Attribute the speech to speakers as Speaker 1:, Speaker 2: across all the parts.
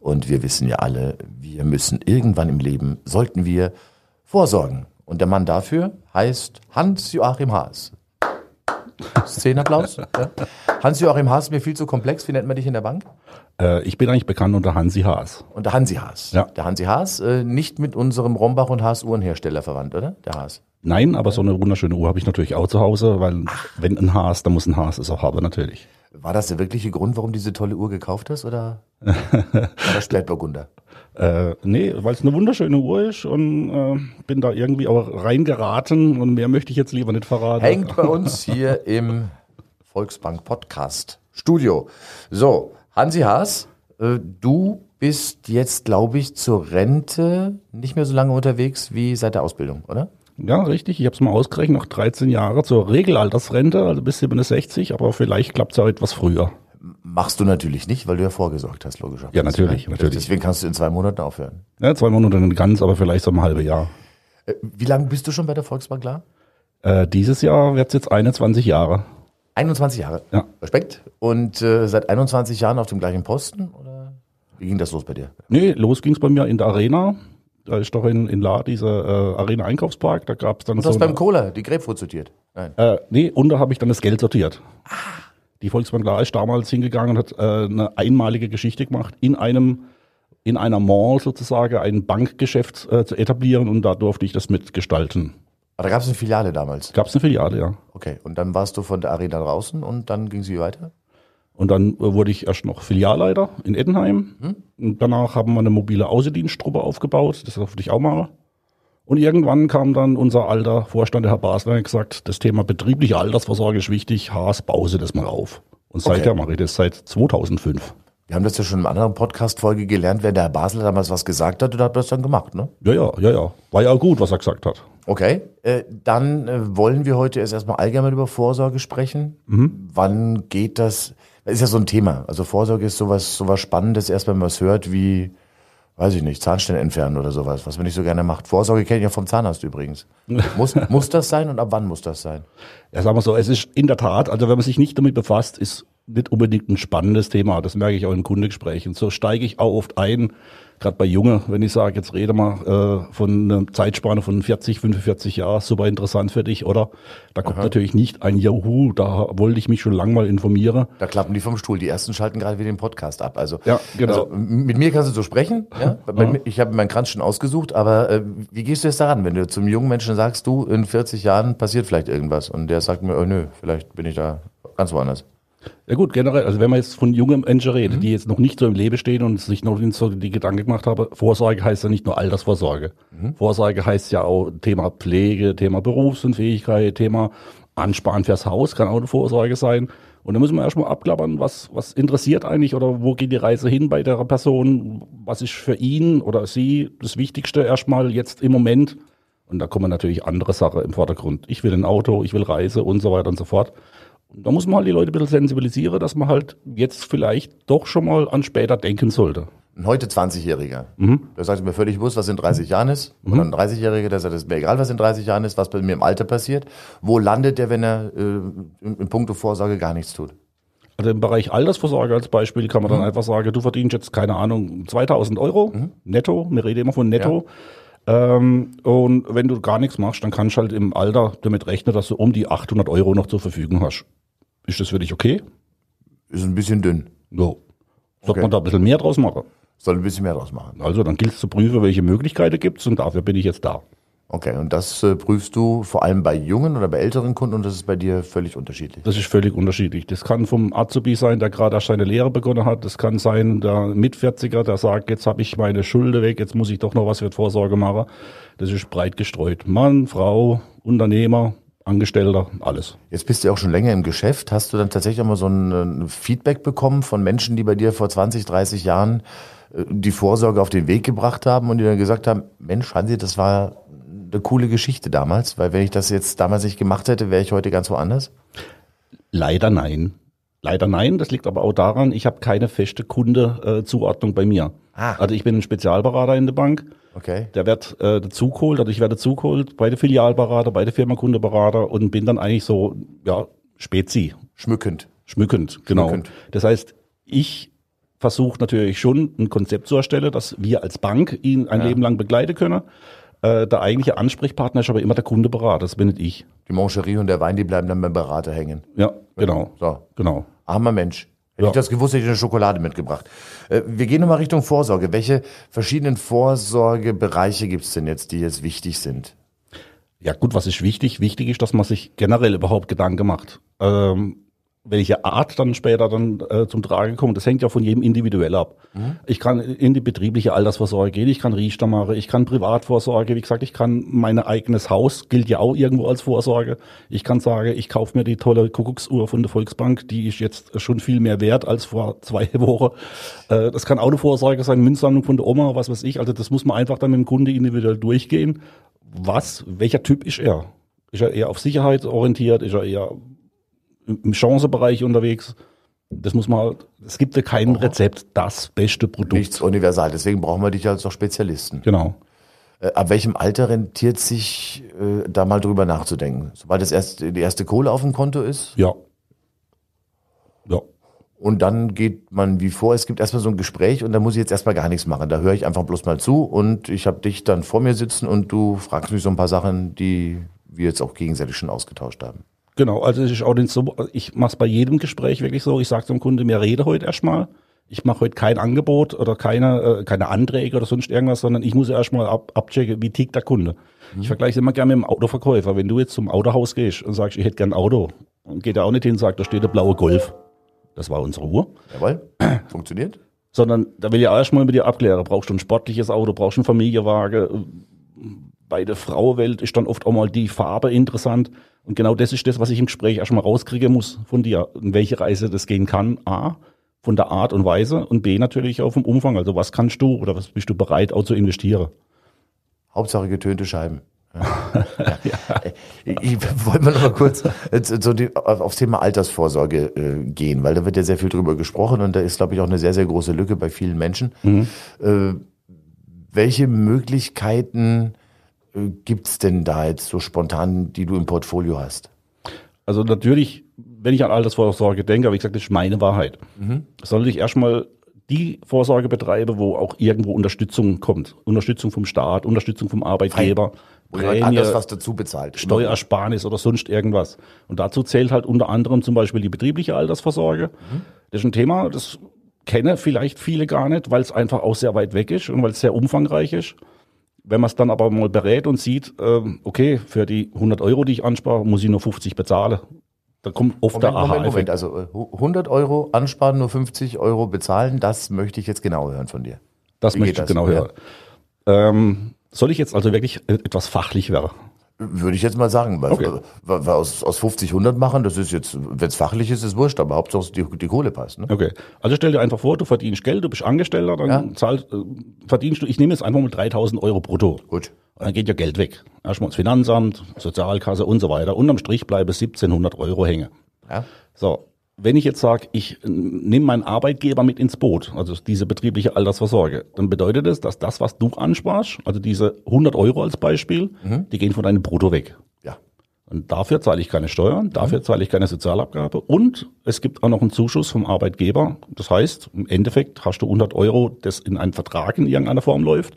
Speaker 1: Und wir wissen ja alle, wir müssen irgendwann im Leben, sollten wir vorsorgen. Und der Mann dafür heißt Hans-Joachim Haas. Szenenapplaus. Ja. Hans-Joachim Haas ist mir viel zu komplex. Wie nennt man dich in der Bank?
Speaker 2: Äh, ich bin eigentlich bekannt unter Hansi Haas.
Speaker 1: Unter Hansi Haas.
Speaker 2: Ja.
Speaker 1: Der Hansi Haas, äh, nicht mit unserem Rombach und Haas Uhrenhersteller verwandt, oder? Der Haas.
Speaker 2: Nein, aber so eine wunderschöne Uhr habe ich natürlich auch zu Hause, weil wenn ein Haas, dann muss ein Haas es auch haben natürlich.
Speaker 1: War das der wirkliche Grund, warum du diese tolle Uhr gekauft hast, oder war das Spätburgunder?
Speaker 2: Äh, nee, weil es eine wunderschöne Uhr ist und äh, bin da irgendwie auch reingeraten und mehr möchte ich jetzt lieber nicht verraten.
Speaker 1: Hängt bei uns hier im Volksbank Podcast Studio. So, Hansi Haas, äh, du bist jetzt, glaube ich, zur Rente nicht mehr so lange unterwegs wie seit der Ausbildung, oder?
Speaker 2: Ja, richtig. Ich habe es mal ausgerechnet, noch 13 Jahre zur Regelaltersrente, also bis 67, aber vielleicht klappt es auch etwas früher.
Speaker 1: Machst du natürlich nicht, weil du ja vorgesorgt hast, logischerweise.
Speaker 2: Ja, natürlich, natürlich.
Speaker 1: Deswegen kannst du in zwei Monaten aufhören.
Speaker 2: Ja, zwei Monate nicht ganz, aber vielleicht so ein halbes Jahr.
Speaker 1: Äh, Wie lange bist du schon bei der Volksbank klar?
Speaker 2: Äh, dieses Jahr wird es jetzt 21 Jahre.
Speaker 1: 21 Jahre.
Speaker 2: Ja.
Speaker 1: Respekt. Und äh, seit 21 Jahren auf dem gleichen Posten? Oder wie ging das los bei dir?
Speaker 2: Nee, los ging's bei mir in der Arena. Da ist doch in, in La dieser äh, Arena Einkaufspark. Da gab's dann
Speaker 1: Und du
Speaker 2: so.
Speaker 1: hast beim Cola die Grapefruit sortiert? Nein.
Speaker 2: äh, nee, und da habe ich dann das Geld sortiert. Die Volksbank La ist damals hingegangen und hat äh, eine einmalige Geschichte gemacht, in einem in einer Mall sozusagen ein Bankgeschäft äh, zu etablieren und da durfte ich das mitgestalten.
Speaker 1: Aber da gab es eine Filiale damals.
Speaker 2: Gab's eine Filiale, ja.
Speaker 1: Okay. Und dann warst du von der Arena draußen und dann ging sie weiter?
Speaker 2: Und dann äh, wurde ich erst noch Filialleiter in Ettenheim. Und danach haben wir eine mobile Außendiensttruppe aufgebaut. Das durfte ich auch machen. Und irgendwann kam dann unser alter Vorstand, der Herr Basler, und hat gesagt, das Thema betriebliche Altersvorsorge ist wichtig. Haas, pause das mal auf. Und seither mache ich das seit 2005.
Speaker 1: Wir haben das ja schon in einer anderen Podcast-Folge gelernt, wenn der Herr Basler damals was gesagt hat, und hat das dann gemacht, ne?
Speaker 2: Ja, ja, ja, ja. War ja auch gut, was er gesagt hat.
Speaker 1: Okay. Äh, dann äh, wollen wir heute erst erstmal allgemein über Vorsorge sprechen. Wann geht das? Das ist ja so ein Thema. Also Vorsorge ist sowas, sowas Spannendes, erst wenn man es hört, wie, weiß ich nicht, Zahnstein entfernen oder sowas, was man nicht so gerne macht. Vorsorge kenne ich ja vom Zahnarzt übrigens. muss, muss das sein und ab wann muss das sein?
Speaker 2: Ja, sagen wir so, es ist in der Tat, also wenn man sich nicht damit befasst, ist nicht unbedingt ein spannendes Thema. Das merke ich auch in Kundegesprächen. So steige ich auch oft ein, gerade bei Junge, wenn ich sage, jetzt rede mal äh, von einer Zeitspanne von 40, 45 Jahren, super interessant für dich, oder? Da kommt natürlich nicht ein Juhu, da wollte ich mich schon lang mal informieren.
Speaker 1: Da klappen die vom Stuhl. Die ersten schalten gerade wieder den Podcast ab. Also,
Speaker 2: Ja, genau.
Speaker 1: also mit mir kannst du so sprechen. Ja? Mir- Ich habe meinen Kranz schon ausgesucht, aber äh, wie gehst du jetzt daran, wenn du zum jungen Menschen sagst, du, in 40 Jahren passiert vielleicht irgendwas und der sagt mir, oh nö, vielleicht bin ich da ganz woanders.
Speaker 2: Ja gut, generell, also wenn man jetzt von jungen Menschen redet, die jetzt noch nicht so im Leben stehen und sich noch nicht so die Gedanken gemacht haben, Vorsorge heißt ja nicht nur Altersvorsorge. Vorsorge heißt ja auch Thema Pflege, Thema Berufsunfähigkeit, Thema Ansparen fürs Haus kann auch eine Vorsorge sein. Und da müssen wir erstmal abklappern, was, was interessiert eigentlich oder wo geht die Reise hin bei der Person? Was ist für ihn oder sie das Wichtigste erstmal jetzt im Moment? Und da kommen natürlich andere Sachen im Vordergrund. Ich will ein Auto, ich will Reise und so weiter und so fort. Und da muss man halt die Leute ein bisschen sensibilisieren, dass man halt jetzt vielleicht doch schon mal an später denken sollte.
Speaker 1: Ein heute 20-Jähriger, der sagt mir völlig bewusst, was in 30 Jahren ist. Oder ein 30-Jähriger, der sagt, es ist mir egal, was in 30 Jahren ist, was bei mir im Alter passiert. Wo landet der, wenn er äh, in, in puncto Vorsorge gar nichts tut?
Speaker 2: Also im Bereich Altersvorsorge als Beispiel kann man dann einfach sagen, du verdienst jetzt, keine Ahnung, 2000 Euro netto, wir reden immer von netto. Ähm, und wenn du gar nichts machst, dann kannst du halt im Alter damit rechnen, dass du um die 800 Euro noch zur Verfügung hast. Ist das für dich okay?
Speaker 1: Ist ein bisschen dünn.
Speaker 2: So. Sollte
Speaker 1: Okay.
Speaker 2: man da ein bisschen mehr draus machen?
Speaker 1: Soll ein bisschen mehr draus machen.
Speaker 2: Also dann gilt es zu prüfen, welche Möglichkeiten gibt es und dafür bin ich jetzt da.
Speaker 1: Okay, und das äh, prüfst du vor allem bei jungen oder bei älteren Kunden und das ist bei dir völlig unterschiedlich.
Speaker 2: Das ist völlig unterschiedlich. Das kann vom Azubi sein, der gerade erst seine Lehre begonnen hat. Das kann sein, der Mit-40er, der sagt, jetzt habe ich meine Schulde weg, jetzt muss ich doch noch was für die Vorsorge machen. Das ist breit gestreut. Mann, Frau, Unternehmer, Angestellter, alles.
Speaker 1: Jetzt bist du ja auch schon länger im Geschäft. Hast du dann tatsächlich auch mal so ein, äh, Feedback bekommen von Menschen, die bei dir vor 20, 30 Jahren äh, die Vorsorge auf den Weg gebracht haben und die dann gesagt haben, Mensch, Hansi, das war eine coole Geschichte damals, weil wenn ich das jetzt damals nicht gemacht hätte, wäre ich heute ganz woanders?
Speaker 2: Leider nein. Leider nein, das liegt aber auch daran, ich habe keine feste Kundezuordnung bei mir.
Speaker 1: Ah.
Speaker 2: Also ich bin ein Spezialberater in der Bank.
Speaker 1: Okay.
Speaker 2: Der wird äh, dazugeholt, also ich werde dazugeholt bei der Filialberater, bei der Firmakundeberater und bin dann eigentlich so, ja, Spezi,
Speaker 1: Schmückend.
Speaker 2: schmückend, genau.
Speaker 1: Schmückend.
Speaker 2: Das heißt, ich versuche natürlich schon ein Konzept zu erstellen, dass wir als Bank ihn ein
Speaker 1: Ja.
Speaker 2: Leben lang begleiten können. Äh, der eigentliche Ansprechpartner ist aber immer der Kundeberater, das bin nicht ich.
Speaker 1: Die Mancherie und der Wein, die bleiben dann beim Berater hängen.
Speaker 2: Ja, genau.
Speaker 1: So.
Speaker 2: Genau.
Speaker 1: Armer Mensch. Hätte
Speaker 2: Ja.
Speaker 1: ich das gewusst, hätte ich eine Schokolade mitgebracht. Äh, wir gehen nochmal Richtung Vorsorge. Welche verschiedenen Vorsorgebereiche gibt es denn jetzt, die jetzt wichtig sind?
Speaker 2: Ja gut, was ist wichtig? Wichtig ist, dass man sich generell überhaupt Gedanken macht. Ähm, welche Art dann später dann äh, zum Tragen kommt, das hängt ja von jedem individuell ab. Ich kann in die betriebliche Altersvorsorge gehen, ich kann Riester machen, ich kann Privatvorsorge, wie gesagt, ich kann mein eigenes Haus, gilt ja auch irgendwo als Vorsorge. Ich kann sagen, ich kaufe mir die tolle Kuckucksuhr von der Volksbank, die ist jetzt schon viel mehr wert als vor zwei Wochen. Äh, das kann Autovorsorge sein, Münzsammlung von der Oma, was weiß ich. Also das muss man einfach dann mit dem Kunde individuell durchgehen. Was, welcher Typ ist er? Ist er eher auf Sicherheit orientiert? Ist er eher im Chancebereich unterwegs? Das muss man halt, es gibt ja kein Rezept, das beste Produkt.
Speaker 1: Nichts universal. Deswegen brauchen wir dich als auch Spezialisten.
Speaker 2: Genau.
Speaker 1: Äh, ab welchem Alter rentiert sich, äh, da mal drüber nachzudenken? Sobald das erst, die erste Kohle auf dem Konto ist
Speaker 2: Ja. Ja.
Speaker 1: und dann geht man wie vor. Es gibt erstmal so ein Gespräch und da muss ich jetzt erstmal gar nichts machen. Da höre ich einfach bloß mal zu und ich habe dich dann vor mir sitzen und du fragst mich so ein paar Sachen, die wir jetzt auch gegenseitig schon ausgetauscht haben.
Speaker 2: Genau, also es ist auch nicht so, ich mache es bei jedem Gespräch wirklich so, ich sage zum Kunde, mir rede heute erstmal. Ich mache heute kein Angebot oder keine, äh, keine Anträge oder sonst irgendwas, sondern ich muss erstmal ab, abchecken, wie tickt der Kunde. Ich vergleiche es immer gerne mit dem Autoverkäufer. Wenn du jetzt zum Autohaus gehst und sagst, ich hätte gern ein Auto, dann geht er auch nicht hin und sagt, da steht der blaue Golf. Das war unsere Uhr.
Speaker 1: Jawohl? Funktioniert?
Speaker 2: Sondern da will ich erstmal mit dir abklären, brauchst du ein sportliches Auto, brauchst du einen Familienwagen. Bei der Frauenwelt ist dann oft auch mal die Farbe interessant. Und genau das ist das, was ich im Gespräch erstmal rauskriegen muss von dir, in welche Reise das gehen kann. A, von der Art und Weise und B, natürlich auch vom Umfang. Also was kannst du oder was bist du bereit auch zu investieren?
Speaker 1: Hauptsache getönte Scheiben. Ja. ja. Ich, ich wollte mal noch mal kurz äh, so die, auf- aufs Thema Altersvorsorge äh, gehen, weil da wird ja sehr viel drüber gesprochen und da ist, glaube ich, auch eine sehr, sehr große Lücke bei vielen Menschen. Äh, welche Möglichkeiten äh, gibt's denn da jetzt so spontan, die du im Portfolio hast?
Speaker 2: Also natürlich, wenn ich an Altersvorsorge denke, aber wie gesagt, das ist meine Wahrheit. Sollte ich erstmal die Vorsorge betreiben, wo auch irgendwo Unterstützung kommt. Unterstützung vom Staat, Unterstützung vom Arbeitgeber,
Speaker 1: Oder halt alles, was dazu bezahlt.
Speaker 2: Steuersparnis oder sonst irgendwas. Und dazu zählt halt unter anderem zum Beispiel die betriebliche Altersvorsorge. Das ist ein Thema, das kennen vielleicht viele gar nicht, weil es einfach auch sehr weit weg ist und weil es sehr umfangreich ist. Wenn man es dann aber mal berät und sieht, ähm, okay, für die 100 Euro, die ich anspare, muss ich nur 50 bezahlen. Da kommt oft
Speaker 1: Moment,
Speaker 2: der
Speaker 1: Moment,
Speaker 2: Aha-Effekt.
Speaker 1: Moment. Also äh, 100 Euro ansparen, nur 50 Euro bezahlen, das möchte ich jetzt genau hören von dir.
Speaker 2: Das
Speaker 1: Wie
Speaker 2: möchte ich
Speaker 1: das?
Speaker 2: genau
Speaker 1: Ja.
Speaker 2: hören. Ähm, soll ich jetzt also wirklich äh, etwas fachlich werden?
Speaker 1: Würde ich jetzt mal sagen, weil,
Speaker 2: Okay.
Speaker 1: weil, weil aus, aus 50 100 machen, das ist jetzt, wenn es fachlich ist, ist wurscht, aber Hauptsache die, die Kohle passt. Ne?
Speaker 2: Okay. Also stell dir einfach vor, du verdienst Geld, du bist Angestellter, dann
Speaker 1: Ja.
Speaker 2: zahlst, äh, verdienst du, ich nehme jetzt einfach mal 3000 Euro brutto.
Speaker 1: Gut.
Speaker 2: Und dann geht ja Geld weg. Erstmal ins Finanzamt, Sozialkasse und so weiter. Unterm Strich bleiben 1700 Euro hängen.
Speaker 1: Ja.
Speaker 2: So. Wenn ich jetzt sage, ich äh, nehme meinen Arbeitgeber mit ins Boot, also diese betriebliche Altersvorsorge, dann bedeutet das, dass das, was du ansparst, also diese 100 Euro als Beispiel, die gehen von deinem Brutto weg.
Speaker 1: Ja.
Speaker 2: Und dafür zahle ich keine Steuern, dafür zahle ich keine Sozialabgabe und es gibt auch noch einen Zuschuss vom Arbeitgeber. Das heißt, im Endeffekt hast du 100 Euro, das in einen Vertrag in irgendeiner Form läuft.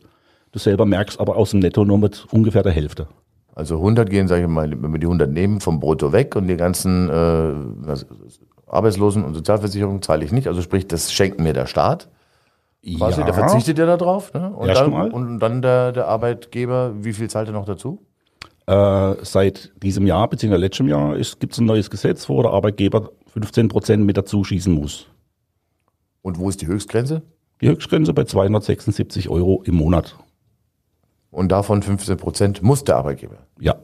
Speaker 2: Du selber merkst aber aus dem Netto nur mit ungefähr der Hälfte.
Speaker 1: Also 100 gehen, sage ich mal, wenn wir die 100 nehmen, vom Brutto weg und die ganzen äh, Arbeitslosen- und Sozialversicherung zahle ich nicht. Also sprich, das schenkt mir der Staat. Quasi, der verzichtet ja darauf. Ne? Und,
Speaker 2: Erst
Speaker 1: dann,
Speaker 2: mal.
Speaker 1: und dann der, der Arbeitgeber, wie viel zahlt er noch dazu?
Speaker 2: Äh, seit diesem Jahr, beziehungsweise letztem Jahr, gibt es ein neues Gesetz, wo der Arbeitgeber 15 Prozent mit dazu schießen muss.
Speaker 1: Und wo ist die Höchstgrenze?
Speaker 2: Die Höchstgrenze bei 276 Euro im Monat.
Speaker 1: Und davon 15 Prozent muss der Arbeitgeber.
Speaker 2: Ja,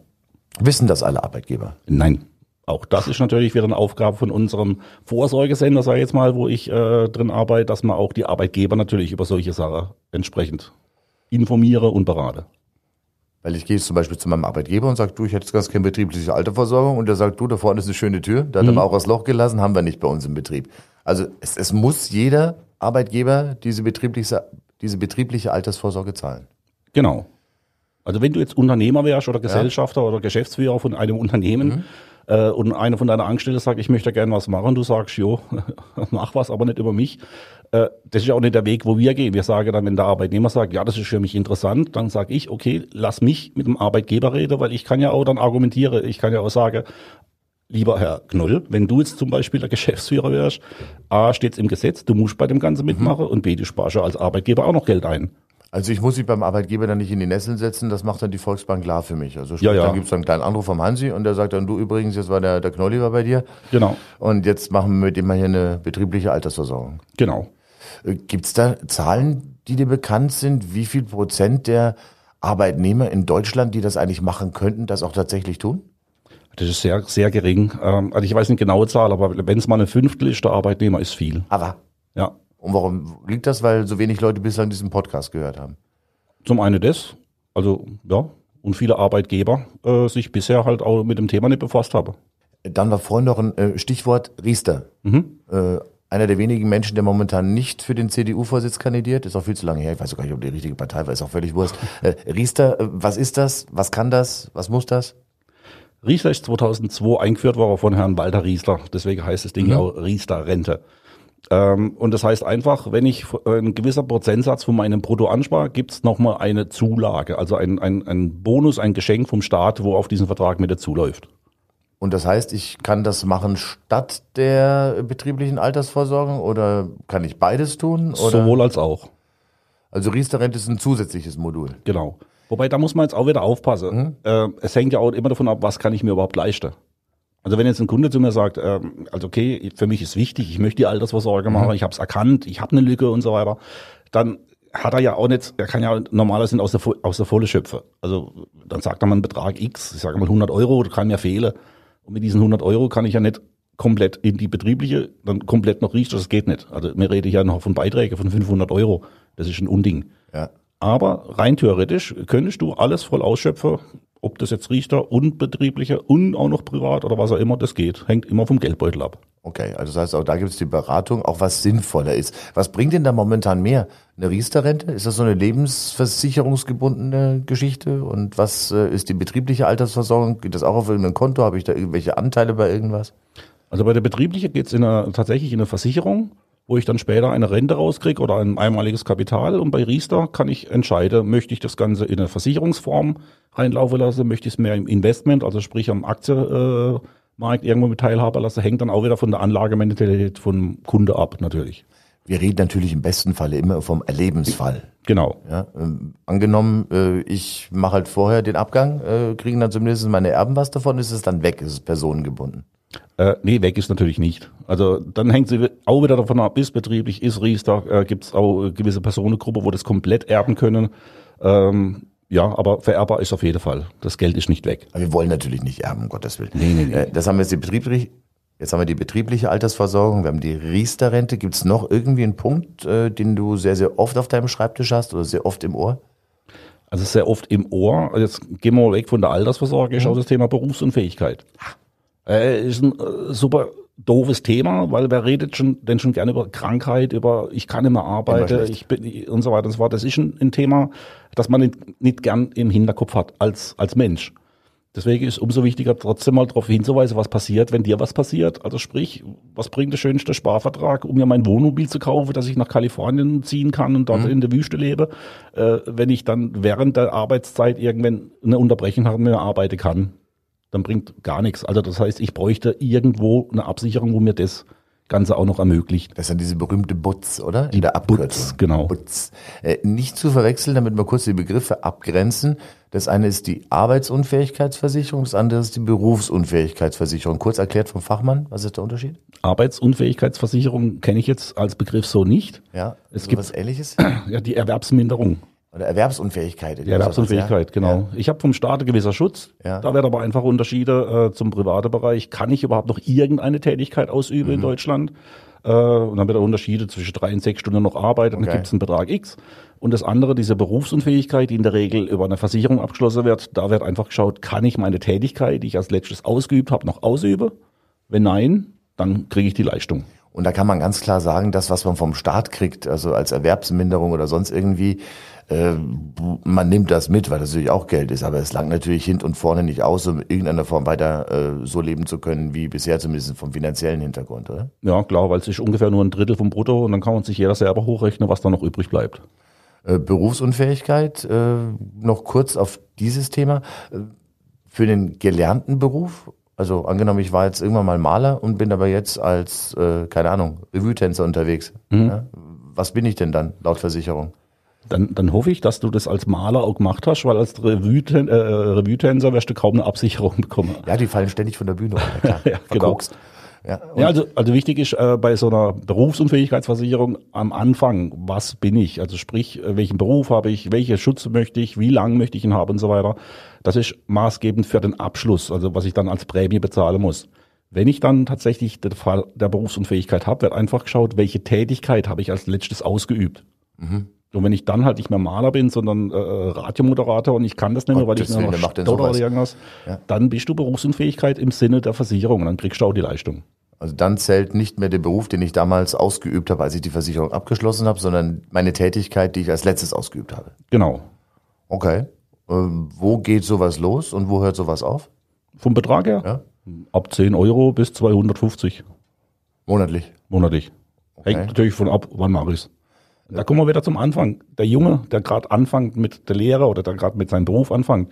Speaker 1: Wissen das alle Arbeitgeber?
Speaker 2: nein. Auch das ist natürlich wieder eine Aufgabe von unserem Vorsorgesender, sage ich jetzt mal, wo ich äh, drin arbeite, dass man auch die Arbeitgeber natürlich über solche Sachen entsprechend informiere und berate.
Speaker 1: Weil ich gehe jetzt zum Beispiel zu meinem Arbeitgeber und sage, du, ich hätte jetzt ganz keine betriebliche Altersversorgung und der sagt, du, da vorne ist eine schöne Tür, da hat er
Speaker 2: Mhm.
Speaker 1: mal auch das Loch gelassen, haben wir nicht bei uns im Betrieb. Also es, es muss jeder Arbeitgeber diese betriebliche, diese betriebliche Altersvorsorge zahlen.
Speaker 2: Genau. Also wenn du jetzt Unternehmer wärst oder Gesellschafter oder Geschäftsführer von einem Unternehmen äh, und einer von deiner Angestellten sagt, ich möchte gerne was machen, du sagst, jo, mach was, aber nicht über mich. Äh, das ist ja auch nicht der Weg, wo wir gehen. Wir sagen dann, wenn der Arbeitnehmer sagt, ja, das ist für mich interessant, dann sage ich, okay, lass mich mit dem Arbeitgeber reden, weil ich kann ja auch dann argumentieren. Ich kann ja auch sagen, lieber Herr Knoll, wenn du jetzt zum Beispiel der Geschäftsführer wärst, A, steht es im Gesetz, du musst bei dem Ganzen mitmachen und B, du sparst ja als Arbeitgeber auch noch Geld ein.
Speaker 1: Also ich muss mich beim Arbeitgeber dann nicht in die Nesseln setzen, das macht dann die Volksbank klar für mich. Also sprich,
Speaker 2: Ja, ja.
Speaker 1: dann gibt's dann einen kleinen Anruf vom Hansi und der sagt dann, du übrigens, jetzt war der, der Knolli war bei dir
Speaker 2: Genau,
Speaker 1: und jetzt machen wir mit dem mal hier eine betriebliche Altersversorgung.
Speaker 2: genau.
Speaker 1: Äh, Gibt's da Zahlen, die dir bekannt sind, wie viel Prozent der Arbeitnehmer in Deutschland, die das eigentlich machen könnten, das auch tatsächlich tun?
Speaker 2: Das ist sehr, sehr gering. Ähm, also ich weiß nicht genaue Zahl, aber wenn es mal ein Fünftel ist, der Arbeitnehmer ist viel.
Speaker 1: Aber
Speaker 2: Ja.
Speaker 1: Und warum liegt das? Weil so wenig Leute bislang diesen Podcast gehört haben.
Speaker 2: Zum einen das, also ja, und viele Arbeitgeber äh, sich bisher halt auch mit dem Thema nicht befasst haben.
Speaker 1: Dann war vorhin noch ein äh, Stichwort Riester. Äh, einer der wenigen Menschen, der momentan nicht für den CDU-Vorsitz kandidiert, ist auch viel zu lange her. Ich weiß auch gar nicht, ob die richtige Partei war, ist auch völlig wurscht. Äh, Riester, äh, was ist das? Was kann das? Was muss das?
Speaker 2: Riester ist 2002 eingeführt worden von Herrn Walter Riester. Deswegen heißt das Ding ja auch Riester-Rente. Ähm, und das heißt einfach, wenn ich äh, ein gewisser Prozentsatz von meinem Brutto anspare, gibt es nochmal eine Zulage, also ein, ein, ein Bonus, ein Geschenk vom Staat, wo auf diesen Vertrag mit dazuläuft.
Speaker 1: Und das heißt, ich kann das machen statt der betrieblichen Altersversorgung oder kann ich beides tun? Oder?
Speaker 2: Sowohl als auch.
Speaker 1: Also Riester-Rente ist ein zusätzliches Modul.
Speaker 2: Genau. Wobei, da muss man jetzt auch wieder aufpassen. Äh, es hängt ja auch immer davon ab, was kann ich mir überhaupt leisten. Also wenn jetzt ein Kunde zu mir sagt, ähm, also okay, für mich ist wichtig, ich möchte die Altersvorsorge machen, ich habe es erkannt, ich habe eine Lücke und so weiter, dann hat er ja auch nicht, er kann ja normalerweise aus der, aus der Volle schöpfen. Also dann sagt er mal einen Betrag X, ich sage mal 100 Euro, das kann mir fehlen. Und mit diesen 100 Euro kann ich ja nicht komplett in die betriebliche, dann komplett noch riecht, das geht nicht. Also mir rede ich ja noch von Beiträgen von 500 Euro. Das ist ein Unding.
Speaker 1: Ja.
Speaker 2: Aber rein theoretisch könntest du alles voll ausschöpfen, ob das jetzt Richter und betriebliche und auch noch privat oder was auch immer, das geht. Hängt immer vom Geldbeutel ab.
Speaker 1: Okay, also das heißt, auch da gibt es die Beratung, auch was sinnvoller ist. Was bringt denn da momentan mehr? Eine Riester-Rente? Ist das so eine lebensversicherungsgebundene Geschichte? Und was äh, ist die betriebliche Altersversorgung? Geht das auch auf irgendein Konto? Habe ich da irgendwelche Anteile bei irgendwas?
Speaker 2: Also bei der betriebliche geht es tatsächlich in eine Versicherung, wo ich dann später eine Rente rauskriege oder ein einmaliges Kapital. Und bei Riester kann ich entscheiden, möchte ich das Ganze in eine Versicherungsform reinlaufen lassen, möchte ich es mehr im Investment, also sprich am Aktienmarkt irgendwo mit teilhaben lassen, hängt dann auch wieder von der Anlagementalität vom Kunde ab natürlich.
Speaker 1: Wir reden natürlich im besten Falle immer vom Erlebensfall.
Speaker 2: Genau.
Speaker 1: Ja, ähm, angenommen, äh, ich mache halt vorher den Abgang, äh, kriegen dann zumindest meine Erben was davon, ist es dann weg, ist es personengebunden.
Speaker 2: Äh, nee, weg ist natürlich nicht. Also dann hängt sie auch wieder davon ab, ist betrieblich, ist Riester, äh, gibt es auch äh, gewisse Personengruppen, wo das komplett erben können. Ähm, ja, aber vererbbar ist auf jeden Fall. Das Geld ist nicht weg.
Speaker 1: Aber wir wollen natürlich nicht erben, um Gottes Willen.
Speaker 2: Nee, nee, nee.
Speaker 1: Äh, das haben wir jetzt die betriebliche, jetzt haben wir die betriebliche Altersversorgung, wir haben die Riester-Rente. Gibt es noch irgendwie einen Punkt, äh, den du sehr, sehr oft auf deinem Schreibtisch hast oder sehr oft im Ohr?
Speaker 2: Also sehr oft im Ohr. Also Jetzt gehen wir mal weg von der Altersvorsorge, ist auch das Thema Berufsunfähigkeit. Äh, ist ein äh, super doofes Thema, weil wer redet schon denn schon gerne über Krankheit, über ich kann nicht mehr arbeiten, ich bin und so weiter und so fort. Das ist ein, ein Thema, das man nicht, nicht gern im Hinterkopf hat als als Mensch. Deswegen ist umso wichtiger, trotzdem mal darauf hinzuweisen, was passiert, wenn dir was passiert. Also sprich, was bringt der schönste Sparvertrag, um mir mein Wohnmobil zu kaufen, dass ich nach Kalifornien ziehen kann und dort in der Wüste lebe, äh, wenn ich dann während der Arbeitszeit irgendwann eine Unterbrechung habe und mehr arbeiten kann. Dann bringt gar nichts. Also das heißt, ich bräuchte irgendwo eine Absicherung, wo mir das Ganze auch noch ermöglicht.
Speaker 1: Das ist dann diese berühmte Butz, oder? In der Abkürzung.
Speaker 2: genau.
Speaker 1: Butz. Äh, nicht zu verwechseln, damit wir kurz die Begriffe abgrenzen. Das eine ist die Arbeitsunfähigkeitsversicherung, das andere ist die Berufsunfähigkeitsversicherung. Kurz erklärt vom Fachmann, was ist der Unterschied?
Speaker 2: Arbeitsunfähigkeitsversicherung kenne ich jetzt als Begriff so nicht.
Speaker 1: Ja,
Speaker 2: Es gibt-
Speaker 1: was ähnliches.
Speaker 2: Ja, die Erwerbsminderung.
Speaker 1: Oder Erwerbsunfähigkeit.
Speaker 2: Ja, Erwerbsunfähigkeit, genau. Ja. Ich habe vom Staat gewisser Schutz. Ja. Da werden aber einfach Unterschiede äh, zum privaten Bereich. Kann ich überhaupt noch irgendeine Tätigkeit ausüben mhm. in Deutschland? Äh, und dann wird er Unterschiede zwischen drei und sechs Stunden noch arbeiten, okay. dann gibt es einen Betrag X. Und das andere, diese Berufsunfähigkeit, die in der Regel über eine Versicherung abgeschlossen wird, da wird einfach geschaut, kann ich meine Tätigkeit, die ich als letztes ausgeübt habe, noch ausüben? Wenn nein, dann kriege ich die Leistung.
Speaker 1: Und da kann man ganz klar sagen, das, was man vom Staat kriegt, also als Erwerbsminderung oder sonst irgendwie, äh, man nimmt das mit, weil das natürlich auch Geld ist, aber es langt natürlich hin und vorne nicht aus, um in irgendeiner Form weiter äh, so leben zu können, wie bisher zumindest vom finanziellen Hintergrund, oder?
Speaker 2: Ja, klar, weil es ist ungefähr nur ein Drittel vom Brutto und dann kann man sich jeder selber hochrechnen, was da noch übrig bleibt.
Speaker 1: Äh, Berufsunfähigkeit, äh, noch kurz auf dieses Thema. Äh, für den gelernten Beruf also angenommen, ich war jetzt irgendwann mal Maler und bin aber jetzt als, äh, keine Ahnung, Revue-Tänzer unterwegs. Mhm. Ja? Was bin ich denn dann laut Versicherung?
Speaker 2: Dann, dann hoffe ich, dass du das als Maler auch gemacht hast, weil als Revue-Tänzer äh, Revue wirst du kaum eine Absicherung bekommen.
Speaker 1: Ja, die fallen ständig von der Bühne runter. ja,
Speaker 2: genau. Ja, ja, also, also wichtig ist äh, bei so einer Berufsunfähigkeitsversicherung am Anfang, was bin ich? Also sprich, äh, welchen Beruf habe ich, welche Schutz möchte ich, wie lang möchte ich ihn haben und so weiter. Das ist maßgebend für den Abschluss, also was ich dann als Prämie bezahlen muss. Wenn ich dann tatsächlich den Fall der Berufsunfähigkeit habe, wird einfach geschaut, welche Tätigkeit habe ich als letztes ausgeübt. Mhm. Und wenn ich dann halt nicht mehr Maler bin, sondern äh, Radiomoderator und ich kann das nicht mehr, weil ich nur noch oder irgendwas, ja. dann bist du Berufsunfähigkeit im Sinne der Versicherung und dann kriegst du auch die Leistung.
Speaker 1: Also dann zählt nicht mehr der Beruf, den ich damals ausgeübt habe, als ich die Versicherung abgeschlossen habe, sondern meine Tätigkeit, die ich als letztes ausgeübt habe.
Speaker 2: Genau.
Speaker 1: Okay. Ähm, wo geht sowas los und wo hört sowas auf?
Speaker 2: Vom Betrag her? Ja. Ab 10 Euro bis 250.
Speaker 1: Monatlich?
Speaker 2: Monatlich. Okay. Hängt natürlich von ab, wann mache ich es. Da kommen wir wieder zum Anfang. Der Junge, der gerade anfängt mit der Lehre oder der gerade mit seinem Beruf anfängt,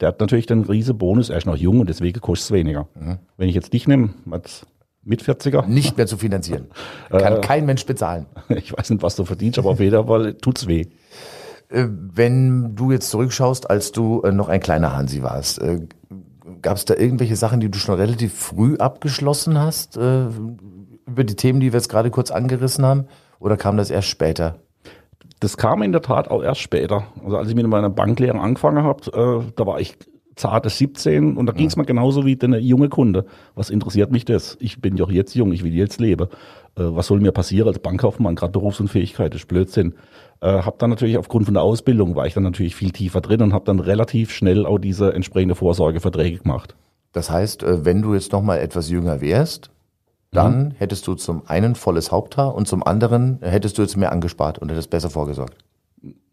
Speaker 2: der hat natürlich den riesen Bonus, er ist noch jung und deswegen kostet es weniger. Mhm. Wenn ich jetzt dich nehme, als mit 40er.
Speaker 1: Nicht mehr zu finanzieren. Kann äh, kein Mensch bezahlen.
Speaker 2: Ich weiß nicht, was du verdienst, aber auf jeden Fall tut's weh.
Speaker 1: Äh, wenn du jetzt zurückschaust, als du äh, noch ein kleiner Hansi warst, äh, gab es da irgendwelche Sachen, die du schon relativ früh abgeschlossen hast, über die Themen, die wir jetzt gerade kurz angerissen haben? Oder kam das erst später?
Speaker 2: Das kam in der Tat auch erst später. Also als ich mit meiner Banklehre angefangen habe, äh, da war ich zarte 17 und da ging es mir genauso wie der junge Kunde. Was interessiert mich das? Ich bin ja auch jetzt jung, ich will jetzt leben. Äh, was soll mir passieren als Bankkaufmann? Gerade Berufsunfähigkeit, das ist Blödsinn. Äh, hab dann natürlich aufgrund von der Ausbildung war ich dann natürlich viel tiefer drin und habe dann relativ schnell auch diese entsprechende Vorsorgeverträge gemacht.
Speaker 1: Das heißt, äh, wenn du jetzt noch mal etwas jünger wärst, dann mhm. hättest du zum einen volles Haupthaar und zum anderen hättest du jetzt mehr angespart und hättest besser vorgesorgt.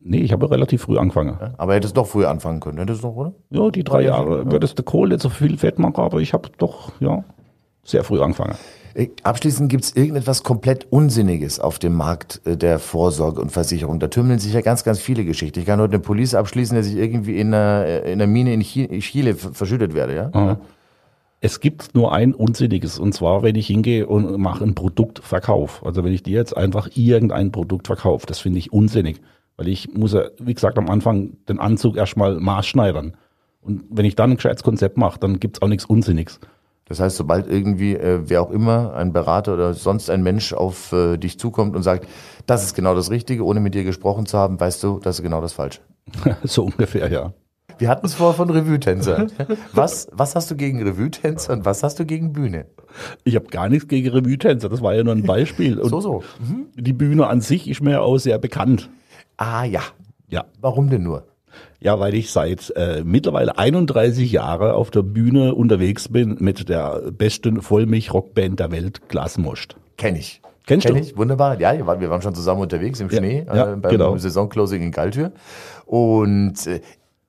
Speaker 2: Nee, ich habe relativ früh angefangen. Ja,
Speaker 1: aber hättest doch früher anfangen können, hättest du doch, oder?
Speaker 2: Ja, die drei Jahre ja. würdest du Kohle so viel Fett machen, aber ich habe doch, ja, sehr früh angefangen.
Speaker 1: Äh, abschließend gibt es irgendetwas komplett Unsinniges auf dem Markt äh, der Vorsorge und Versicherung. Da tümmeln sich ja ganz, ganz viele Geschichten. Ich kann heute eine Police abschließen, dass ich irgendwie in einer, äh, in einer Mine in Chile verschüttet werde, ja? Mhm.
Speaker 2: Es gibt nur ein Unsinniges, und zwar, wenn ich hingehe und mache einen Produktverkauf. Also wenn ich dir jetzt einfach irgendein Produkt verkaufe, das finde ich unsinnig. Weil ich muss ja, wie gesagt, am Anfang den Anzug erstmal maßschneidern. Und wenn ich dann ein gescheites Konzept mache, dann gibt es auch nichts Unsinniges.
Speaker 1: Das heißt, sobald irgendwie äh, wer auch immer, ein Berater oder sonst ein Mensch auf äh, dich zukommt und sagt, das ist genau das Richtige, ohne mit dir gesprochen zu haben, weißt du, das ist genau das Falsche.
Speaker 2: so ungefähr, ja.
Speaker 1: Wir hatten es vorher von Revue-Tänzern. Was, was hast du gegen Revue-Tänzer und was hast du gegen Bühne?
Speaker 2: Ich habe gar nichts gegen Revue-Tänzer, das war ja nur ein Beispiel. Und
Speaker 1: so, so.
Speaker 2: Mhm. Die Bühne an sich ist mir auch sehr bekannt.
Speaker 1: Ah ja. Ja. Warum denn nur?
Speaker 2: Ja, weil ich seit äh, mittlerweile 31 Jahre auf der Bühne unterwegs bin mit der besten Vollmilch-Rockband der Welt, Glasmost.
Speaker 1: Kenn ich.
Speaker 2: Kennst Kenn
Speaker 1: du? ich, wunderbar. Ja, wir waren schon zusammen unterwegs im Schnee ja, äh, beim genau. Saisonclosing in Galtür. Und äh,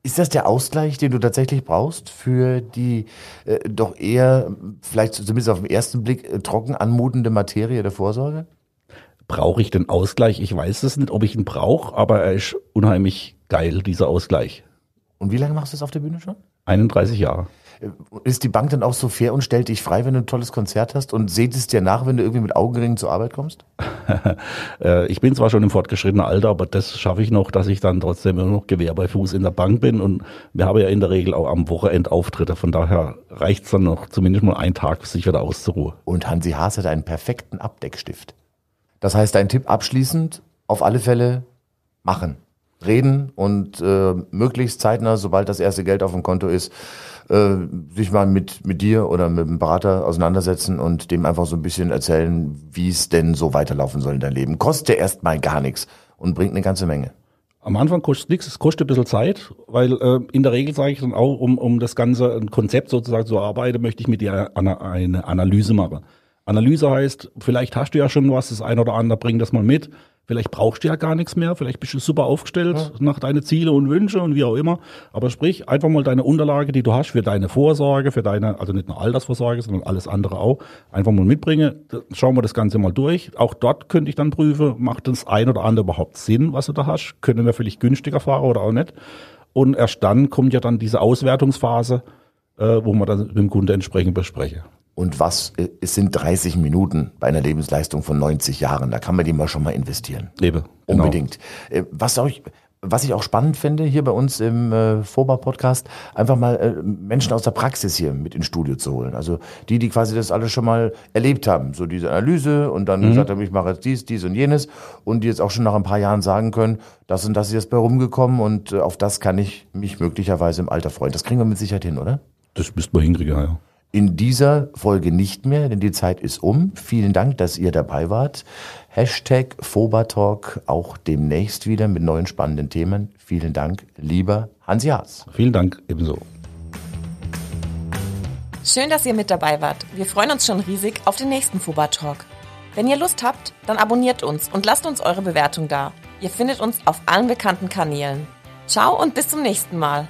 Speaker 1: ist das der Ausgleich, den du tatsächlich brauchst für die äh, doch eher, vielleicht zumindest auf den ersten Blick, äh, trocken anmutende Materie der Vorsorge?
Speaker 2: Brauche ich den Ausgleich? Ich weiß es nicht, ob ich ihn brauche, aber er ist unheimlich geil, dieser Ausgleich.
Speaker 1: Und wie lange machst du es auf der Bühne schon?
Speaker 2: 31 Jahre.
Speaker 1: Ist die Bank dann auch so fair und stellt dich frei, wenn du ein tolles Konzert hast und seht es dir nach, wenn du irgendwie mit Augenringen zur Arbeit kommst?
Speaker 2: Äh, ich bin zwar schon im fortgeschrittenen Alter, aber das schaffe ich noch, dass ich dann trotzdem immer noch Gewehr bei Fuß in der Bank bin und wir haben ja in der Regel auch am Wochenende Auftritte, von daher reicht es dann noch zumindest mal einen Tag, sich wieder auszuruhen.
Speaker 1: Und Hansi Haas hat einen perfekten Abdeckstift. Das heißt, dein Tipp abschließend, auf alle Fälle machen. Reden und äh, möglichst zeitnah, sobald das erste Geld auf dem Konto ist, äh, sich mal mit, mit dir oder mit dem Berater auseinandersetzen und dem einfach so ein bisschen erzählen, wie es denn so weiterlaufen soll in deinem Leben. Kostet erstmal gar nichts und bringt eine ganze Menge.
Speaker 2: Am Anfang kostet nichts, es kostet ein bisschen Zeit, weil äh, in der Regel sage ich dann auch, um, um das ganze ein Konzept sozusagen zu arbeiten, möchte ich mit dir eine, eine Analyse machen. Analyse heißt, vielleicht hast du ja schon was, das ein oder andere, bring das mal mit. Vielleicht brauchst du ja gar nichts mehr, vielleicht bist du super aufgestellt ja. nach deine Ziele und Wünsche und wie auch immer. Aber sprich, einfach mal deine Unterlage, die du hast für deine Vorsorge, für deine, also nicht nur Altersvorsorge, sondern alles andere auch, einfach mal mitbringen. Schauen wir das Ganze mal durch. Auch dort könnte ich dann prüfen, macht das ein oder andere überhaupt Sinn, was du da hast? Können wir vielleicht günstiger fahren oder auch nicht? Und erst dann kommt ja dann diese Auswertungsphase, äh, wo man dann mit dem Kunde entsprechend bespreche.
Speaker 1: Und was, äh, es sind 30 Minuten bei einer Lebensleistung von 90 Jahren. Da kann man die mal schon mal investieren.
Speaker 2: Lebe.
Speaker 1: Genau. Unbedingt. Äh, was auch, was ich auch spannend finde hier bei uns im äh, FOBA-Podcast, einfach mal äh, Menschen aus der Praxis hier mit ins Studio zu holen. Also die, die quasi das alles schon mal erlebt haben. So diese Analyse und dann mhm. gesagt haben, ich mache jetzt dies, dies und jenes. Und die jetzt auch schon nach ein paar Jahren sagen können, das und das ist jetzt bei rumgekommen und äh, auf das kann ich mich möglicherweise im Alter freuen. Das kriegen wir mit Sicherheit hin, oder?
Speaker 2: Das müssten wir hinkriegen, ja
Speaker 1: in dieser Folge nicht mehr, denn die Zeit ist um. Vielen Dank, dass ihr dabei wart. Hashtag Fobatalk auch demnächst wieder mit neuen spannenden Themen. Vielen Dank, lieber Hansi Haas.
Speaker 2: Vielen Dank ebenso.
Speaker 3: Schön, dass ihr mit dabei wart. Wir freuen uns schon riesig auf den nächsten Fobatalk. Wenn ihr Lust habt, dann abonniert uns und lasst uns eure Bewertung da. Ihr findet uns auf allen bekannten Kanälen. Ciao und bis zum nächsten Mal.